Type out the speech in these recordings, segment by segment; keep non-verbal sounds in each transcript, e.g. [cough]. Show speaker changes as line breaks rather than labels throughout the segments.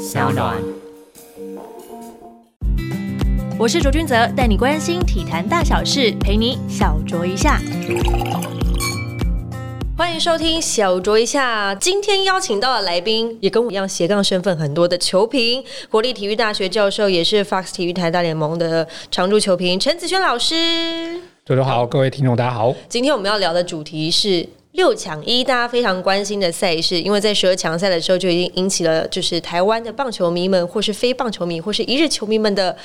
小暖。
我是卓君泽，带你关心体坛大小事，陪你小酌一下。欢迎收听小酌一下。今天邀请到的来宾也跟我一样斜杠身份很多的球评，国立体育大学教授，也是 Fox 体育台大联盟的常驻球评陈子轩老师。
周周好，各位听众大家好。
今天我们要聊的主题是六强一，大家非常关心的赛事，因为在十二强赛的时候就已经引起了就是台湾的棒球迷们，或是非棒球迷，或是一日球迷们的。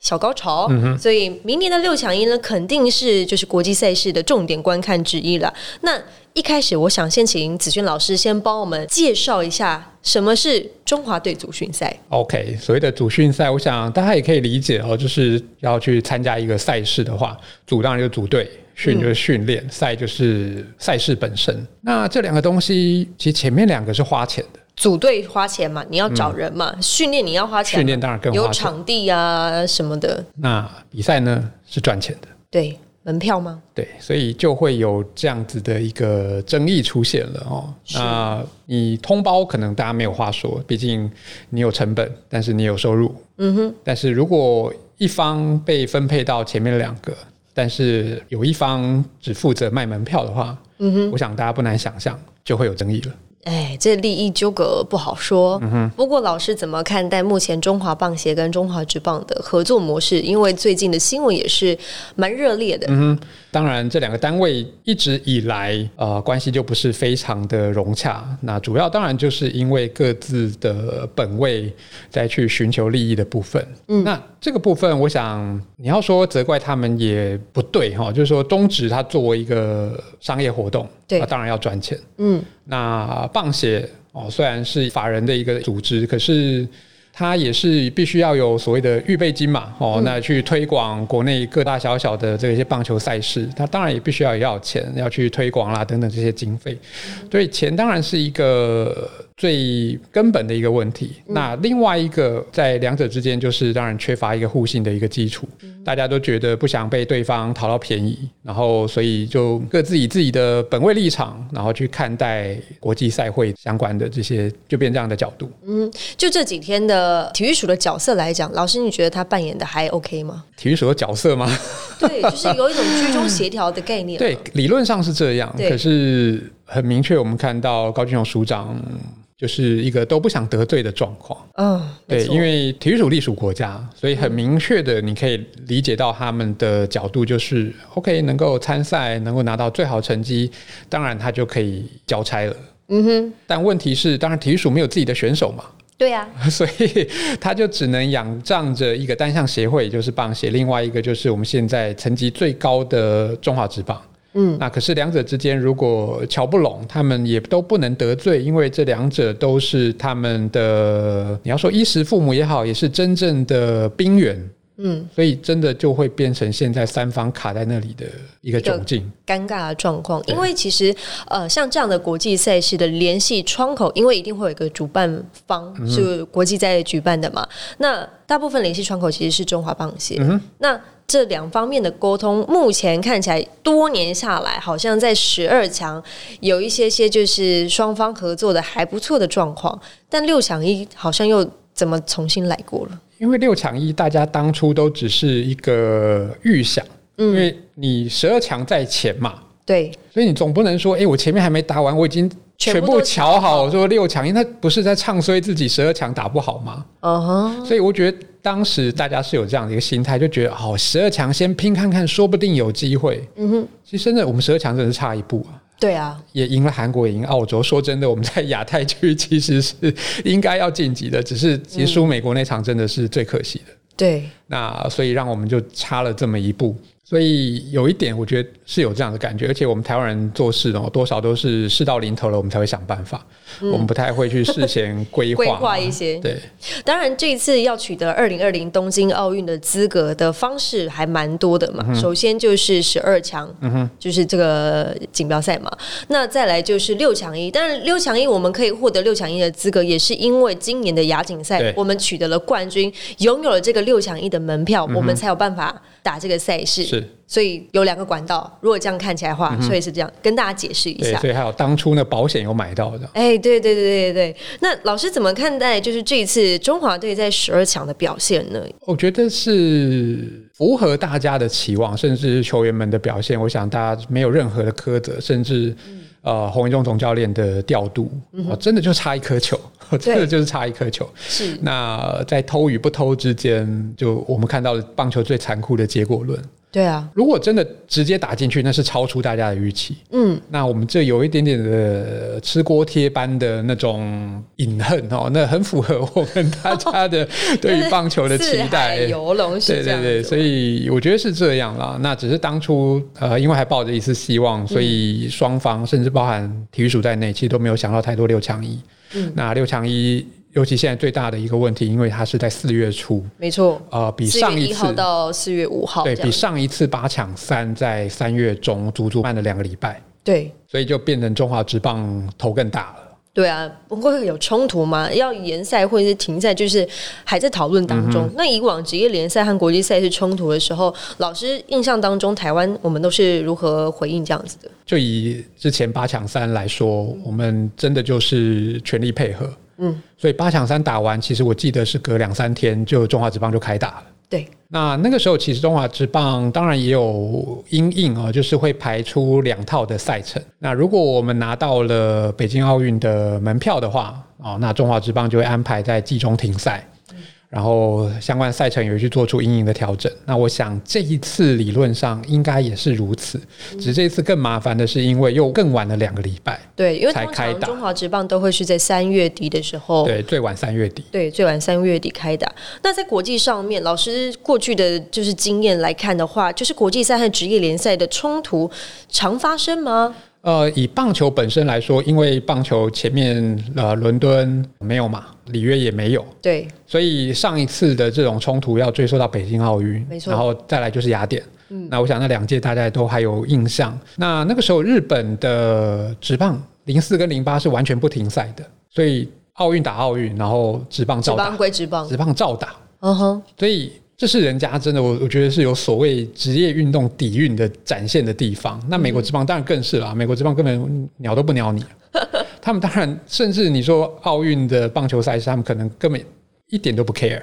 小高潮，所以明年的六强一呢，肯定是就是国际赛事的重点观看之一了。那一开始，我想先请子轩老师先帮我们介绍一下什么是中华队组训赛。
OK，所谓的组训赛，我想大家也可以理解哦，就是要去参加一个赛事的话，组当然就组队，训就是训练，赛就是赛事本身。那这两个东西，其实前面两个是花钱的。
组队花钱嘛，你要找人嘛，训练你要花钱，
训练当然更
有场地啊什么的。
那比赛呢是赚钱的，
对，门票吗？
对，所以就会有这样子的一个争议出现了哦。那你通包可能大家没有话说，毕竟你有成本，但是你有收入。嗯哼。但是如果一方被分配到前面两个，但是有一方只负责卖门票的话，嗯哼，我想大家不难想象就会有争议了。
哎，这利益纠葛不好说。嗯不过，老师怎么看待目前中华棒协跟中华职棒的合作模式？因为最近的新闻也是蛮热烈的。
嗯当然，这两个单位一直以来呃关系就不是非常的融洽。那主要当然就是因为各自的本位在去寻求利益的部分。嗯，那这个部分，我想你要说责怪他们也不对哈。就是说，中职它作为一个商业活动，
对，
当然要赚钱。嗯，那棒协哦，虽然是法人的一个组织，可是。它也是必须要有所谓的预备金嘛，哦，那去推广国内各大小小的这些棒球赛事，它当然也必须要要钱，要去推广啦等等这些经费，所以钱当然是一个。最根本的一个问题，那另外一个在两者之间，就是当然缺乏一个互信的一个基础。大家都觉得不想被对方讨到便宜，然后所以就各自以自己的本位立场，然后去看待国际赛会相关的这些，就变这样的角度。
嗯，就这几天的体育署的角色来讲，老师你觉得他扮演的还 OK 吗？
体育署的角色吗？
对，就是有一种居中协调的概念。[laughs]
对，理论上是这样，可是很明确，我们看到高俊雄署长。就是一个都不想得罪的状况。嗯，对，因为体育署隶属国家，所以很明确的，你可以理解到他们的角度就是 OK，能够参赛，能够拿到最好成绩，当然他就可以交差了。嗯哼。但问题是，当然体育署没有自己的选手嘛。
对呀。[laughs]
所以他就只能仰仗着一个单项协会，就是棒协，另外一个就是我们现在成绩最高的中华职棒。嗯，那可是两者之间如果瞧不拢，他们也都不能得罪，因为这两者都是他们的，你要说衣食父母也好，也是真正的兵源。嗯，所以真的就会变成现在三方卡在那里的一个窘境、
尴尬的状况。因为其实呃，像这样的国际赛事的联系窗口，因为一定会有一个主办方是国际在举办的嘛，那大部分联系窗口其实是中华棒协。那这两方面的沟通，目前看起来多年下来，好像在十二强有一些些就是双方合作的还不错的状况，但六强一好像又怎么重新来过了？
因为六强一大家当初都只是一个预想，因为你十二强在前嘛，
对，
所以你总不能说，哎，我前面还没打完，我已经。全部瞧好，说六强，因为他不是在唱衰自己十二强打不好吗？嗯哼，所以我觉得当时大家是有这样的一个心态，就觉得哦十二强先拼看看，说不定有机会。嗯哼，其实真的我们十二强真的是差一步啊。
对啊，
也赢了韩国，也赢澳洲。说真的，我们在亚太区其实是应该要晋级的，只是结束美国那场真的是最可惜的。
对，
那所以让我们就差了这么一步。所以有一点，我觉得是有这样的感觉，而且我们台湾人做事哦，多少都是事到临头了，我们才会想办法。我们不太会去事先规划 [laughs]
规划一些。
对，
当然这一次要取得二零二零东京奥运的资格的方式还蛮多的嘛。首先就是十二强，嗯哼，就是这个锦标赛嘛。那再来就是六强一，但是六强一我们可以获得六强一的资格，也是因为今年的亚锦赛我们取得了冠军，拥有了这个六强一的门票，我们才有办法打这个赛事。
是，
所以有两个管道。如果这样看起来的话，所以是这样，跟大家解释一下。
所以还有当初呢，保险有买到的。
哎，对对对对对那老师怎么看待就是这一次中华队在十二强的表现呢？
我觉得是符合大家的期望，甚至球员们的表现，我想大家没有任何的苛责，甚至。呃，洪一中总教练的调度，哦，真的就差一颗球，[laughs] 真的就是差一颗球。
是
那在偷与不偷之间，就我们看到了棒球最残酷的结果论。
对啊，
如果真的直接打进去，那是超出大家的预期。嗯，那我们这有一点点的吃锅贴般的那种隐恨哦，那很符合我们大家的 [laughs] 对于棒球的期待。
游龙是
对对对，所以我觉得是这样啦。那只是当初呃，因为还抱着一丝希望，所以双方甚至包含体育署在内，其实都没有想到太多六强一。嗯，那六强一。尤其现在最大的一个问题，因为它是在四月初，
没错，
呃，比上一
次到四月五号，
对比上一次八强三在三月中足足慢了两个礼拜，
对，
所以就变成中华职棒头更大了。
对啊，不会有冲突吗？要延赛或者是停赛，就是还在讨论当中。那以往职业联赛和国际赛事冲突的时候，老师印象当中，台湾我们都是如何回应这样子的？
就以之前八强三来说，我们真的就是全力配合。嗯，所以八强三打完，其实我记得是隔两三天就中华职棒就开打了。
对，
那那个时候其实中华职棒当然也有因应啊，就是会排出两套的赛程。那如果我们拿到了北京奥运的门票的话，哦，那中华职棒就会安排在季中停赛。然后相关赛程也去做出阴影的调整。那我想这一次理论上应该也是如此，只是这一次更麻烦的是，因为又更晚了两个礼拜。
对，因为通常中华职棒都会是在三月底的时候，
对，最晚三月底。
对，最晚三月底开打。那在国际上面，老师过去的就是经验来看的话，就是国际赛和职业联赛的冲突常发生吗？
呃，以棒球本身来说，因为棒球前面呃伦敦没有嘛，里约也没有，
对，
所以上一次的这种冲突要追溯到北京奥运，
没错，
然后再来就是雅典，嗯，那我想那两届大家都还有印象。那那个时候日本的职棒零四跟零八是完全不停赛的，所以奥运打奥运，然后职棒照打
归职棒，
职棒照打，嗯哼，所以。这是人家真的，我我觉得是有所谓职业运动底蕴的展现的地方。那美国之棒当然更是了，美国之棒根本鸟都不鸟你。[laughs] 他们当然，甚至你说奥运的棒球赛事，他们可能根本一点都不 care。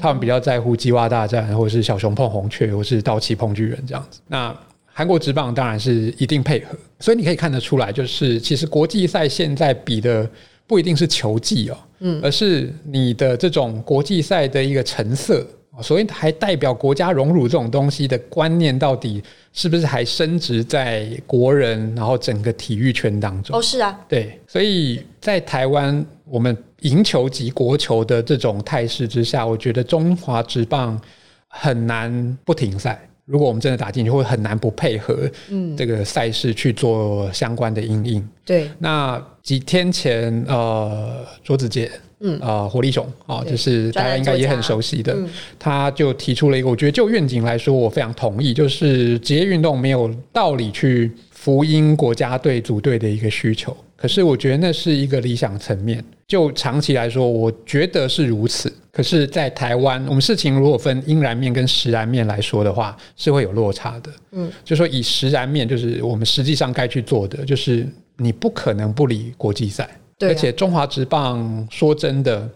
他们比较在乎鸡蛙大战，或者是小熊碰红雀，或是道奇碰巨人这样子。那韩国职棒当然是一定配合，所以你可以看得出来，就是其实国际赛现在比的不一定是球技哦，嗯，而是你的这种国际赛的一个成色。所以还代表国家荣辱这种东西的观念，到底是不是还升值在国人，然后整个体育圈当中？
哦，是啊，
对。所以在台湾，我们赢球及国球的这种态势之下，我觉得中华职棒很难不停赛。如果我们真的打进去，会很难不配合嗯这个赛事去做相关的应应。
对。
那几天前，呃，卓子杰。嗯啊，火力熊啊，就是大家应该也很熟悉的，他就提出了一个，我觉得就愿景来说，我非常同意，就是职业运动没有道理去福音国家队组队的一个需求。可是我觉得那是一个理想层面，就长期来说，我觉得是如此。可是，在台湾，我们事情如果分阴然面跟实然面来说的话，是会有落差的。嗯，就说以实然面，就是我们实际上该去做的，就是你不可能不理国际赛。而且中华职棒说真的，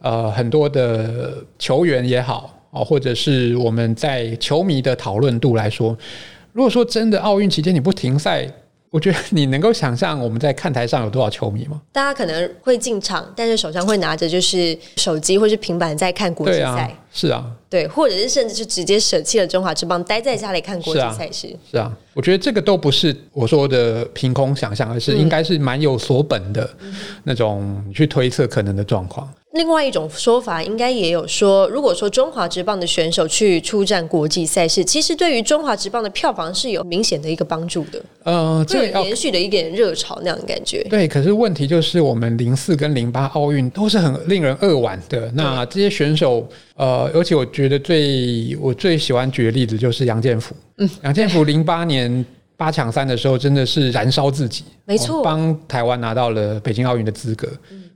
呃，很多的球员也好啊，或者是我们在球迷的讨论度来说，如果说真的奥运期间你不停赛。我觉得你能够想象我们在看台上有多少球迷吗？
大家可能会进场，但是手上会拿着就是手机或是平板在看国际赛。
是啊，
对，或者是甚至是直接舍弃了中华之邦，待在家里看国际赛事。
是啊，我觉得这个都不是我说的凭空想象，而是应该是蛮有所本的那种去推测可能的状况。
另外一种说法，应该也有说，如果说中华职棒的选手去出战国际赛事，其实对于中华职棒的票房是有明显的一个帮助的。呃，这延续的一点热潮那样的感觉。
对，可是问题就是，我们零四跟零八奥运都是很令人扼腕的。那这些选手，呃，而且我觉得最我最喜欢举的例子就是杨建福。嗯，杨建福零八年八强三的时候，真的是燃烧自己，
没错，
帮台湾拿到了北京奥运的资格。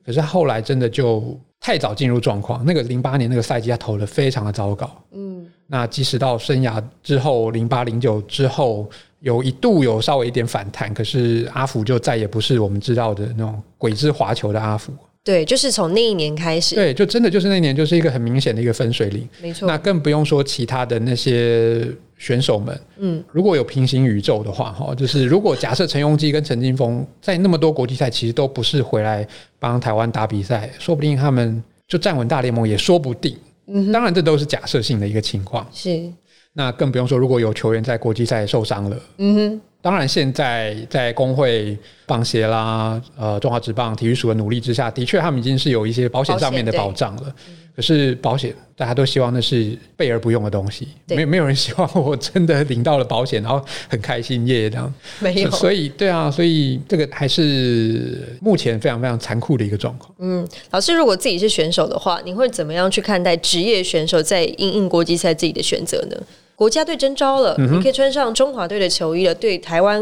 可是后来真的就太早进入状况。那个零八年那个赛季，他投的非常的糟糕。嗯，那即使到生涯之后零八零九之后，有一度有稍微一点反弹，可是阿福就再也不是我们知道的那种鬼之滑球的阿福。
对，就是从那一年开始。
对，就真的就是那一年，就是一个很明显的一个分水岭。
没错。
那更不用说其他的那些选手们。嗯，如果有平行宇宙的话，哈，就是如果假设陈庸基跟陈金峰在那么多国际赛其实都不是回来帮台湾打比赛，说不定他们就站稳大联盟也说不定。嗯，当然这都是假设性的一个情况。
是。
那更不用说，如果有球员在国际赛受伤了。嗯哼。当然，现在在工会棒协啦，呃，中华职棒体育署的努力之下，的确他们已经是有一些保险上面的保障了。可是保险大家都希望那是备而不用的东西，没没有人希望我真的领到了保险，然后很开心耶这样。
没有，
所以对啊，所以这个还是目前非常非常残酷的一个状况。
嗯，老师，如果自己是选手的话，你会怎么样去看待职业选手在应应国际赛自己的选择呢？国家队征召了，你可以穿上中华队的球衣了。对台湾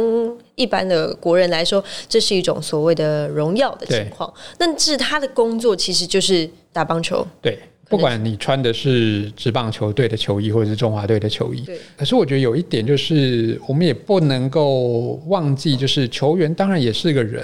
一般的国人来说，这是一种所谓的荣耀的情况。但是他的工作其实就是打棒球。
对，不管你穿的是职棒球队的球衣，或者是中华队的球衣。
对。
可是我觉得有一点就是，我们也不能够忘记，就是球员当然也是个人，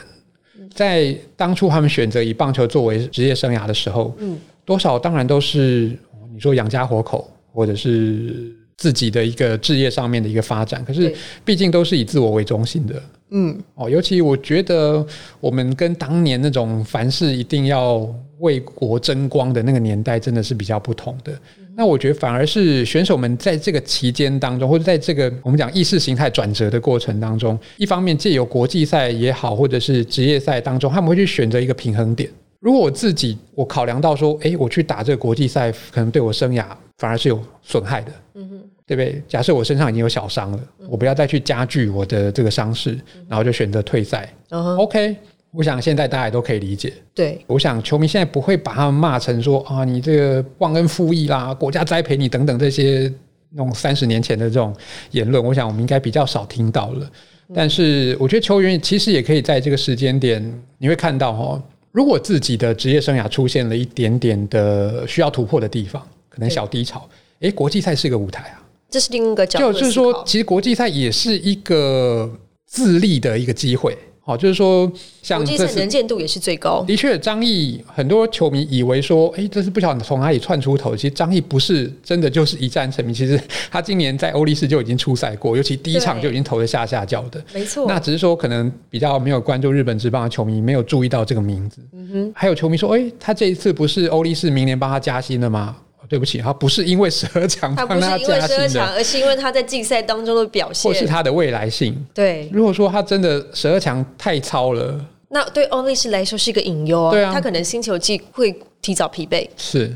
在当初他们选择以棒球作为职业生涯的时候，嗯，多少当然都是你说养家活口，或者是。自己的一个置业上面的一个发展，可是毕竟都是以自我为中心的，嗯，哦，尤其我觉得我们跟当年那种凡事一定要为国争光的那个年代，真的是比较不同的。那我觉得反而是选手们在这个期间当中，或者在这个我们讲意识形态转折的过程当中，一方面借由国际赛也好，或者是职业赛当中，他们会去选择一个平衡点。如果我自己我考量到说，哎，我去打这个国际赛，可能对我生涯反而是有损害的，嗯哼，对不对？假设我身上已经有小伤了，我不要再去加剧我的这个伤势，然后就选择退赛。OK，我想现在大家也都可以理解。
对，
我想球迷现在不会把他们骂成说啊，你这个忘恩负义啦，国家栽培你等等这些那种三十年前的这种言论，我想我们应该比较少听到了。但是我觉得球员其实也可以在这个时间点，你会看到哈。如果自己的职业生涯出现了一点点的需要突破的地方，可能小低潮，诶，国际赛是个舞台啊，
这是另一个角度。
就是说，其实国际赛也是一个自立的一个机会。好，就是说，像
国际赛能见度也是最高。
的确，张毅很多球迷以为说，哎，这是不晓得从哪里窜出头。其实张毅不是真的就是一战成名。其实他今年在欧力士就已经出赛过，尤其第一场就已经投的下下叫的。
没错。
那只是说可能比较没有关注日本职棒的球迷没有注意到这个名字。嗯哼。还有球迷说，哎，他这一次不是欧力士明年帮他加薪了吗？对不起，他不是因为十二强帮他加薪的，
而是因为他在竞赛当中的表现，
或是他的未来性。
对，
如果说他真的十二强太超了，
那对欧力士来说是一个隐忧啊。他可能星球季会提早疲惫。
是。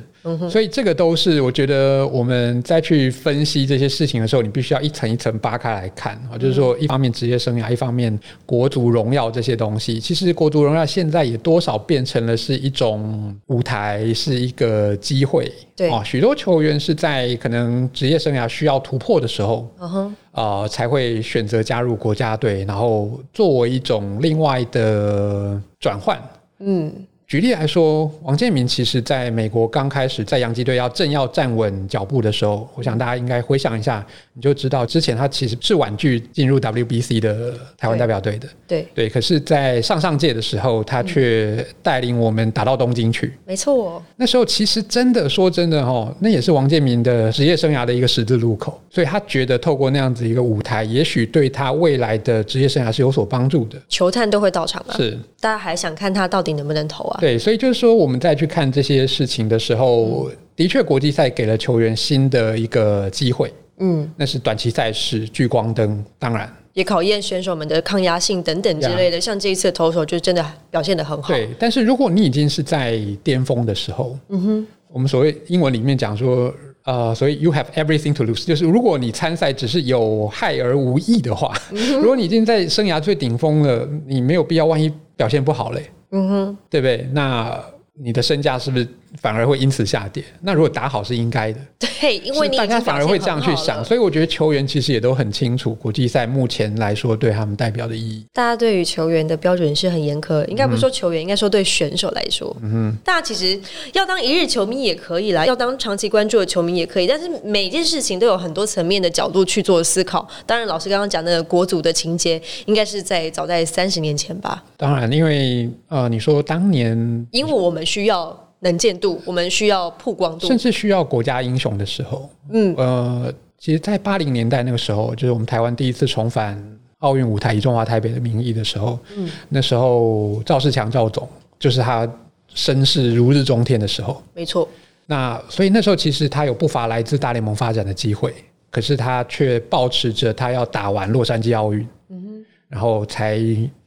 所以这个都是我觉得我们再去分析这些事情的时候，你必须要一层一层扒开来看啊。就是说，一方面职业生涯，一方面国足荣耀这些东西，其实国足荣耀现在也多少变成了是一种舞台，是一个机会。
对啊，
许多球员是在可能职业生涯需要突破的时候，嗯哼，啊，才会选择加入国家队，然后作为一种另外的转换。嗯。举例来说，王建民其实在美国刚开始在洋基队要正要站稳脚步的时候，我想大家应该回想一下，你就知道之前他其实是婉拒进入 WBC 的台湾代表队的。
对
对，可是，在上上届的时候，他却带领我们打到东京去。
没错，
那时候其实真的说真的哈，那也是王建民的职业生涯的一个十字路口，所以他觉得透过那样子一个舞台，也许对他未来的职业生涯是有所帮助的。
球探都会到场啊，
是
大家还想看他到底能不能投啊？
对，所以就是说，我们再去看这些事情的时候，的确，国际赛给了球员新的一个机会。嗯，那是短期赛事，聚光灯，当然
也考验选手们的抗压性等等之类的。像这一次投手就真的表现的很好。
对，但是如果你已经是在巅峰的时候，嗯哼，我们所谓英文里面讲说，呃，所以 you have everything to lose，就是如果你参赛只是有害而无益的话，如果你已经在生涯最顶峰了，你没有必要万一表现不好嘞。嗯哼，对不对？那你的身价是不是反而会因此下跌。那如果打好是应该的，[laughs]
对，因为你
大家反而会这样去想，所以我觉得球员其实也都很清楚国际赛目前来说对他们代表的意义。
大家对于球员的标准是很严苛，应该不是说球员，应该说对选手来说，嗯，大家其实要当一日球迷也可以啦，要当长期关注的球迷也可以，但是每件事情都有很多层面的角度去做思考。当然，老师刚刚讲的国足的情节，应该是在早在三十年前吧？
当然，因为呃，你说当年，
因为我们需要。能见度，我们需要曝光度，
甚至需要国家英雄的时候，嗯，呃，其实，在八零年代那个时候，就是我们台湾第一次重返奥运舞台，以中华台北的名义的时候，嗯，那时候赵世强赵总就是他身势如日中天的时候，
没错。
那所以那时候其实他有不乏来自大联盟发展的机会，可是他却保持着他要打完洛杉矶奥运，嗯哼，然后才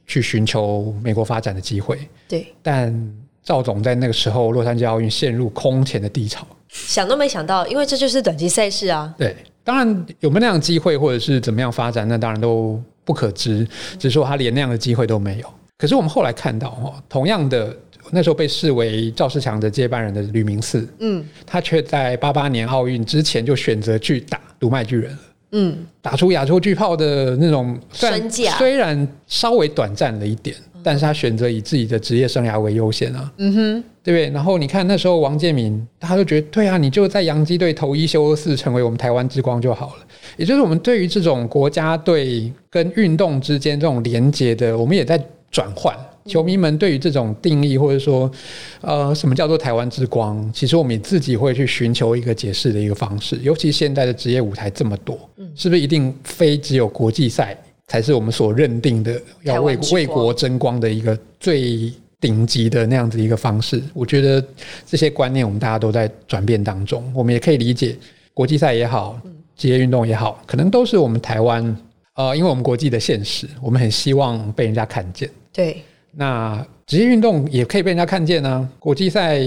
去寻求美国发展的机会。
对，
但。赵总在那个时候，洛杉矶奥运陷入空前的低潮，
想都没想到，因为这就是短期赛事啊。
对，当然有没有那样机会，或者是怎么样发展，那当然都不可知。只是说他连那样的机会都没有。可是我们后来看到，哈，同样的那时候被视为赵世强的接班人的吕明四，嗯，他却在八八年奥运之前就选择去打独卖巨人了，嗯，打出亚洲巨炮的那种
虽然，
虽然稍微短暂了一点。但是他选择以自己的职业生涯为优先啊，嗯哼，对不对？然后你看那时候王建民，他就觉得对啊，你就在洋基队投一休四，成为我们台湾之光就好了。也就是我们对于这种国家队跟运动之间这种连接的，我们也在转换。球迷们对于这种定义，或者说，呃，什么叫做台湾之光？其实我们自己会去寻求一个解释的一个方式。尤其现在的职业舞台这么多，是不是一定非只有国际赛？才是我们所认定的要为为国争光的一个最顶级的那样子一个方式。我觉得这些观念我们大家都在转变当中。我们也可以理解，国际赛也好，职业运动也好，可能都是我们台湾呃，因为我们国际的现实，我们很希望被人家看见。
对，
那职业运动也可以被人家看见呢。国际赛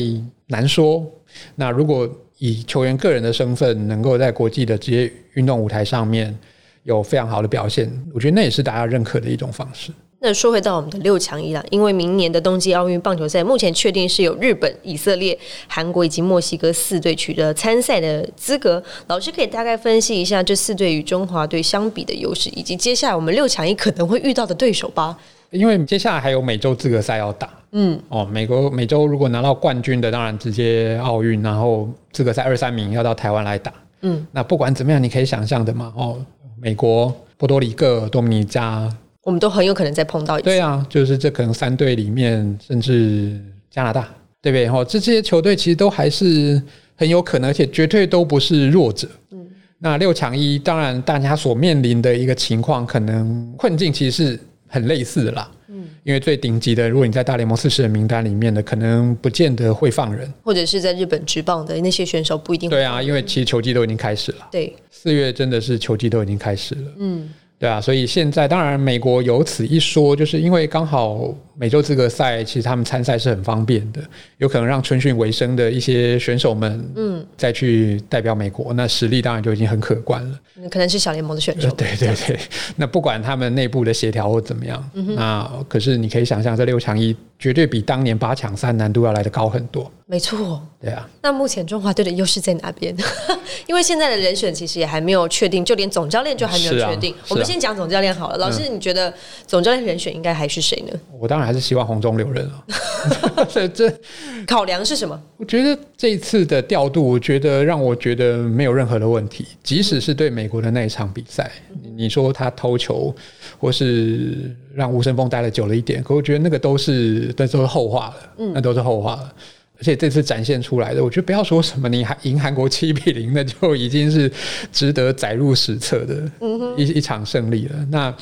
难说。那如果以球员个人的身份，能够在国际的职业运动舞台上面。有非常好的表现，我觉得那也是大家认可的一种方式。
那说回到我们的六强一啦，因为明年的冬季奥运棒球赛目前确定是有日本、以色列、韩国以及墨西哥四队取得参赛的资格。老师可以大概分析一下这四队与中华队相比的优势，以及接下来我们六强一可能会遇到的对手吧。
因为接下来还有美洲资格赛要打，嗯，哦，美国美洲如果拿到冠军的，当然直接奥运，然后资格赛二三名要到台湾来打，嗯，那不管怎么样，你可以想象的嘛，哦。美国、波多黎各、多米尼加，
我们都很有可能再碰到一次。
对啊，就是这可能三队里面，甚至加拿大，对不对？哈，这这些球队其实都还是很有可能，而且绝对都不是弱者。嗯，那六强一，当然大家所面临的一个情况，可能困境其实是很类似的啦。因为最顶级的，如果你在大联盟四十人名单里面的，可能不见得会放人，
或者是在日本职棒的那些选手不一定。
对啊，因为其实球季都已经开始了。
对，
四月真的是球季都已经开始了。嗯。对啊，所以现在当然美国有此一说，就是因为刚好美洲资格赛，其实他们参赛是很方便的，有可能让春训为生的一些选手们，嗯，再去代表美国，那实力当然就已经很可观了。
可能是小联盟的选手。[laughs]
对对对，那不管他们内部的协调或怎么样，那可是你可以想象，这六强一绝对比当年八强赛难度要来的高很多。
没错，
对啊。
那目前中华队的优势在哪边？[laughs] 因为现在的人选其实也还没有确定，就连总教练就还没有确定。我们先讲总教练好了。老师，你觉得总教练人选应该还是谁呢？
我当然还是希望红中留人啊。[laughs] 这这
考量是什么？
我觉得这一次的调度，我觉得让我觉得没有任何的问题。即使是对美国的那一场比赛，你说他偷球，或是让吴声峰待了久了一点，可我觉得那个都是那都是后话了。嗯，那都是后话了。而且这次展现出来的，我觉得不要说什么你还赢韩国七比零，那就已经是值得载入史册的一一场胜利了。那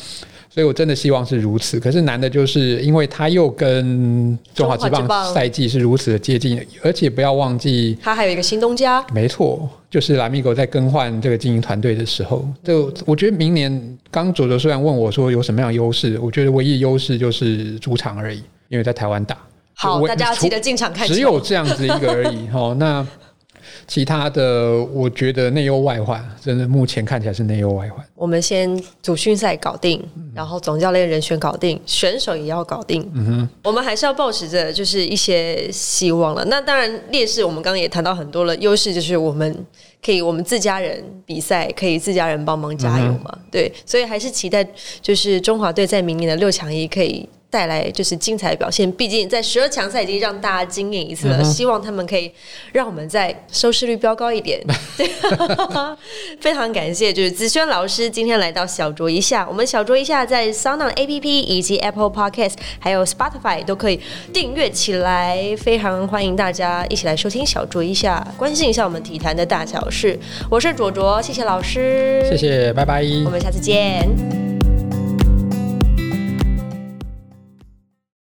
所以，我真的希望是如此。可是难的就是，因为他又跟中华职棒赛季是如此的接近，而且不要忘记，
他还有一个新东家。
没错，就是拉米狗在更换这个经营团队的时候，就我觉得明年刚左左虽然问我说有什么样的优势，我觉得唯一优势就是主场而已，因为在台湾打。
好，大家要记得进场看。
只有这样子一个而已哈。那其他的我觉得内忧外患，真的目前看起来是内忧外患。
我们先组训赛搞定，然后总教练人选搞定，选手也要搞定。嗯哼，我们还是要保持着就是一些希望了。那当然劣势，我们刚刚也谈到很多了。优势就是我们可以我们自家人比赛，可以自家人帮忙加油嘛。对，所以还是期待就是中华队在明年的六强一可以。带来就是精彩的表现，毕竟在十二强赛已经让大家惊艳一次了，希望他们可以让我们在收视率飙高一点。对，[laughs] [laughs] 非常感谢，就是子轩老师今天来到小酌一下，我们小酌一下在 Sound A P P 以及 Apple Podcast 还有 Spotify 都可以订阅起来，非常欢迎大家一起来收听小酌一下，关心一下我们体坛的大小事。我是卓卓，谢谢老师，
谢谢，拜拜，
我们下次见。